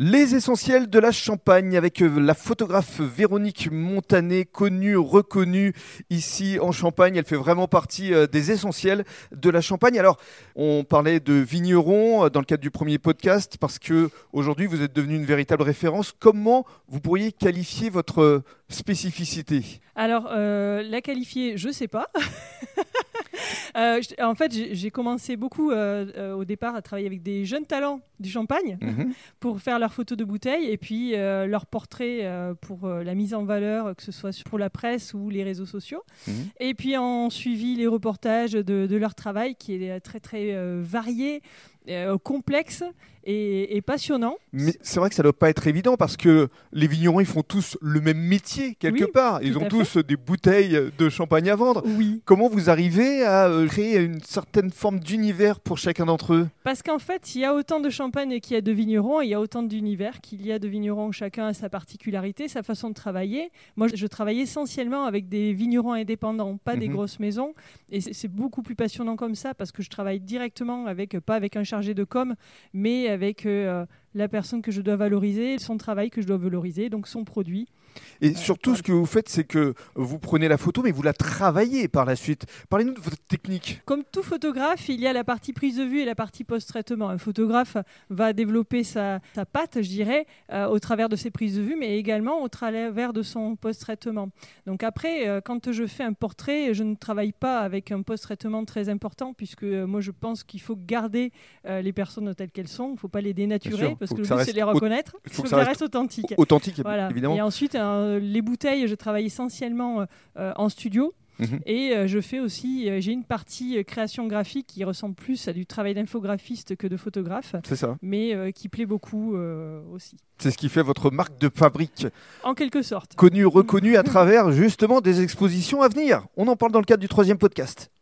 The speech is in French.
Les essentiels de la Champagne avec euh, la photographe Véronique Montanet, connue, reconnue ici en Champagne. Elle fait vraiment partie euh, des essentiels de la Champagne. Alors, on parlait de vignerons euh, dans le cadre du premier podcast parce que aujourd'hui vous êtes devenu une véritable référence. Comment vous pourriez qualifier votre spécificité? Alors, la qualifier, je sais pas. Euh, en fait, j'ai commencé beaucoup euh, euh, au départ à travailler avec des jeunes talents du champagne mhm. pour faire leurs photos de bouteilles et puis leurs portraits pour la mise en valeur, que ce soit pour la presse ou les réseaux sociaux. Mhm. Et puis en suivi les reportages de, de, leur travail qui est très très varié. Euh, complexe et, passionnant. Mais c'est vrai que ça ne doit pas être évident parce que les vignerons, ils font tous le même métier quelque part. Ils ont tous des bouteilles de champagne à vendre. Oui. Comment vous arrivez à euh, créer une certaine forme d'univers pour chacun d'entre eux? Parce qu'en fait, il y a autant de champagne qu'il y a de vignerons, il y a autant d'univers qu'il y a de vignerons. Chacun a sa particularité, sa façon de travailler. Moi, je travaille essentiellement avec des vignerons indépendants, pas des mhm. grosses maisons. Et c'est beaucoup plus passionnant comme ça parce que je travaille directement avec, pas avec un chargé de com, mais avec euh, la personne que je dois valoriser, son travail que je dois valoriser, donc son produit. Et surtout, ce que vous faites, c'est que vous prenez la photo, mais vous la travaillez par la suite. Parlez-nous de votre technique. Comme tout photographe, il y a la partie prise de vue et la partie post-traitement. Un photographe va développer sa, sa patte, je dirais, euh, au travers de ses prises de vue, mais également au travers de son post-traitement. Donc après, euh, quand je fais un portrait, je ne travaille pas avec un post-traitement très important, puisque euh, moi, je pense qu'il faut garder les personnes telles qu'elles sont. Il ne faut pas les dénaturer, parce que, le but, c'est les reconnaître. Il faut, que, ça reste authentique. Authentique, évidemment. Et ensuite, les bouteilles, je travaille essentiellement euh, en studio. Mhm. Et euh, je fais aussi, euh, j'ai une partie création graphique qui ressemble plus à du travail d'infographiste que de photographe. C'est ça. Mais qui plaît beaucoup aussi. C'est ce qui fait votre marque de fabrique. En quelque sorte. Connue, reconnue à travers justement des expositions à venir. On en parle dans le cadre du troisième podcast.